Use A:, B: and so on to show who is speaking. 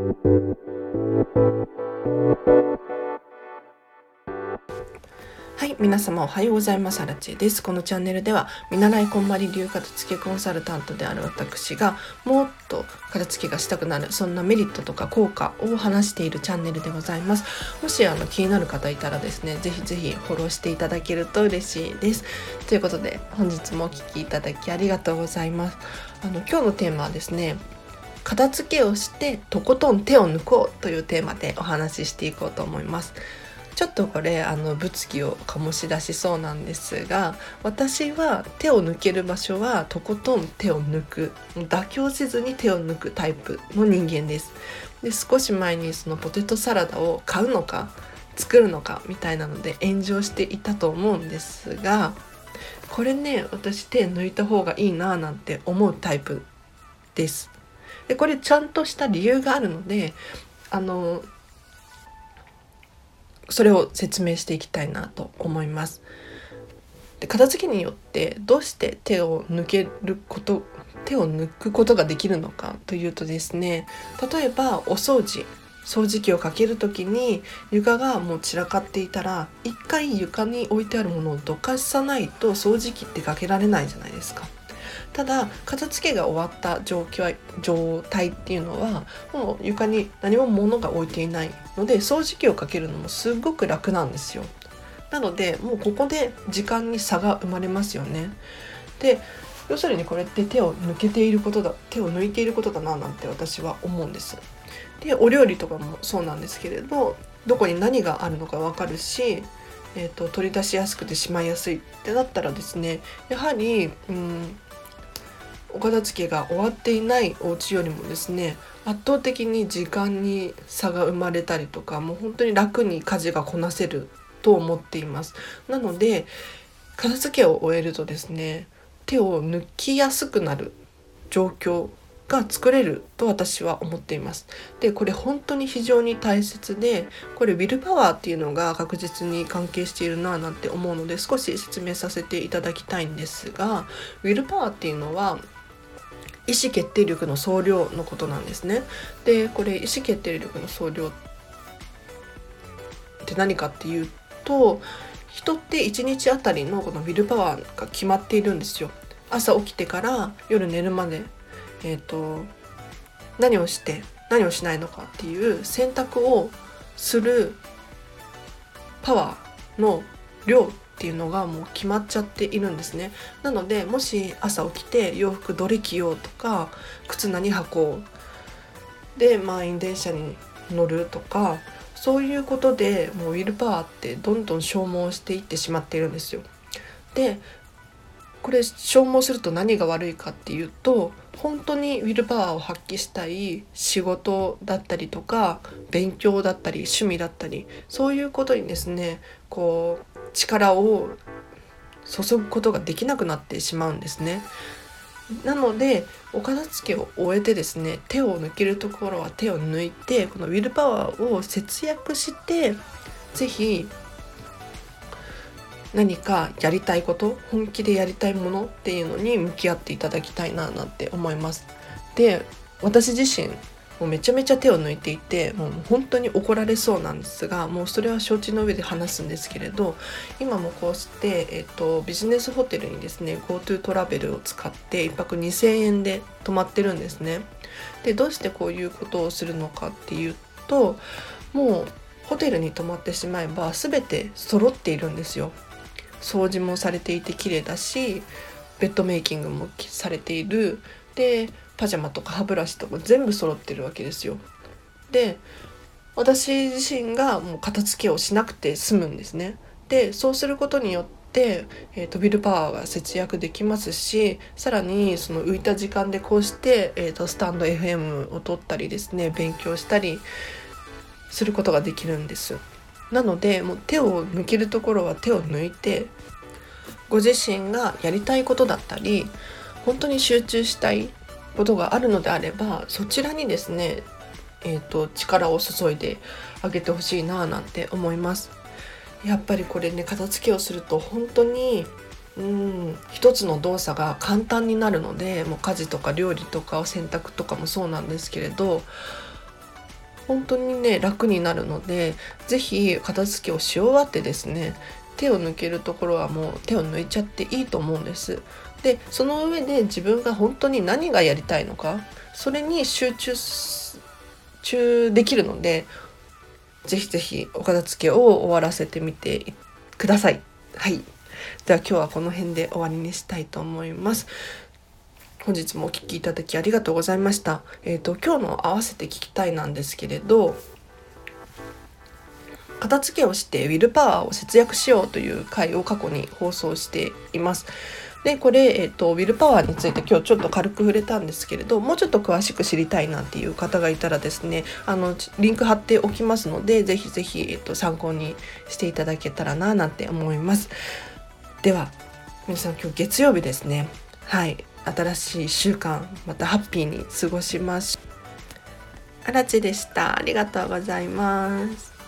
A: はい皆様おはようございます。アラチェです。このチャンネルでは見習いこんまり流片付けコンサルタントである私がもっと片付けがしたくなるそんなメリットとか効果を話しているチャンネルでございます。もしあの気になる方いたらですねぜひぜひフォローしていただけると嬉しいです。ということで本日もお聴きいただきありがとうございます。あの今日のテーマはですね片付けをしてとことん手を抜こうというテーマでお話ししていこうと思います。ちょっとこれあの物議を醸し出しそうなんですが私は手を抜ける場所はとことん手を抜く。妥協せずに手を抜くタイプの人間です。で少し前にそのポテトサラダを買うのか作るのかみたいなので炎上していたと思うんですがこれね私手抜いた方がいいななんて思うタイプです。でこれちゃんとした理由があるのであのそれを説明していきたいなと思います。で片付けによってどうして手を抜けること手を抜くことができるのかというとですね例えばお掃除掃除機をかける時に床がもう散らかっていたら一回床に置いてあるものをどかさないと掃除機ってかけられないじゃないですか。ただ片付けが終わった状況状態っていうのはもう床に何も物が置いていないので掃除機をかけるのもすごく楽なんですよ。なのでもうここで時間に差が生まれますよね。で要するにこれって手を抜けていることだ手を抜いていることだななんて私は思うんです。でお料理とかもそうなんですけれどどこに何があるのか分かるしえーと、と取り出しやすくてしまいやすいってなったらですねやはり、うん、お片付けが終わっていないお家よりもですね圧倒的に時間に差が生まれたりとかもう本当に楽に家事がこなせると思っていますなので片付けを終えるとですね手を抜きやすくなる状況が作れると私は思っています。でこれ本当に非常に大切でこれウィルパワーっていうのが確実に関係しているななんて思うので少し説明させていただきたいんですがウィルパワーっていうのは意思決定力の総量のことなんですね。でこれ意思決定力の総量って何かっていうと人って1日あたりのこのウィルパワーが決まっているんですよ。朝起きてから夜寝るまで、えーと、何をして何をしないのかっていう選択をするパワーの量っていうのがもう決まっちゃっているんですねなのでもし朝起きて洋服どれ着ようとか靴何履こうで満員電車に乗るとかそういうことでもうウィルパワーってどんどん消耗していってしまっているんですよ。でこれ消耗すると何が悪いかっていうと本当にウィルパワーを発揮したい仕事だったりとか勉強だったり趣味だったりそういうことにですねこう力を注ぐことができなくなってしまうんですね。なのでお片付けを終えてですね手を抜けるところは手を抜いてこのウィルパワーを節約して是非何かやりたいこと本気でやりたいものっていうのに向き合っていただきたいななんて思います。で私自身もうめちゃめちゃ手を抜いていてもう本当に怒られそうなんですがもうそれは承知の上で話すんですけれど今もこうして、えっと、ビジネスホテルにですね GoTo トラベルを使って1泊2,000円で泊まってるんですね。でどうしてこういうことをするのかっていうともうホテルに泊まってしまえば全て揃っているんですよ。掃除もされていて綺麗だしベッドメイキングもされているでパジャマとか歯ブラシとか全部揃ってるわけですよ。で私自身がもう片付けをしなくて済むんですね。でそうすることによって、えーと、ビルパワーが節約できますしさらにその浮いた時間でこうして、えーと、スタンド FM を取ったりですね勉強したりすることができるんです。なのでもう手を抜けるところは手を抜いてご自身がやりたいことだったり本当に集中したいことがあるのであればそちらにですね、えーと、力を注いであげてほしいななんて思います。やっぱりこれね片付けをすると本当にうん一つの動作が簡単になるのでもう家事とか料理とか洗濯とかもそうなんですけれど本当にね楽になるので是非片付けをし終わってですね手を抜けるところはもう手を抜いちゃっていいと思うんです。でその上で自分が本当に何がやりたいのかそれに集中中できるのでぜひぜひお片付けを終わらせてみてください。はい。では今日はこの辺で終わりにしたいと思います。本日もお聴きいただきありがとうございました。えっ、ー、と今日の合わせて聞きたいなんですけれど、片付けをしてウィルパワーを節約しようという回を過去に放送しています。でこれ、えーと、ウィルパワーについて今日ちょっと軽く触れたんですけれどもうちょっと詳しく知りたいなっていう方がいたらですねあのリンク貼っておきますのでぜひぜひ、えーと、参考にしていただけたらななんて思います。では皆さん今日月曜日ですね。はい。新しい1週間またハッピーに過ごします。あらちでした。ありがとうございます。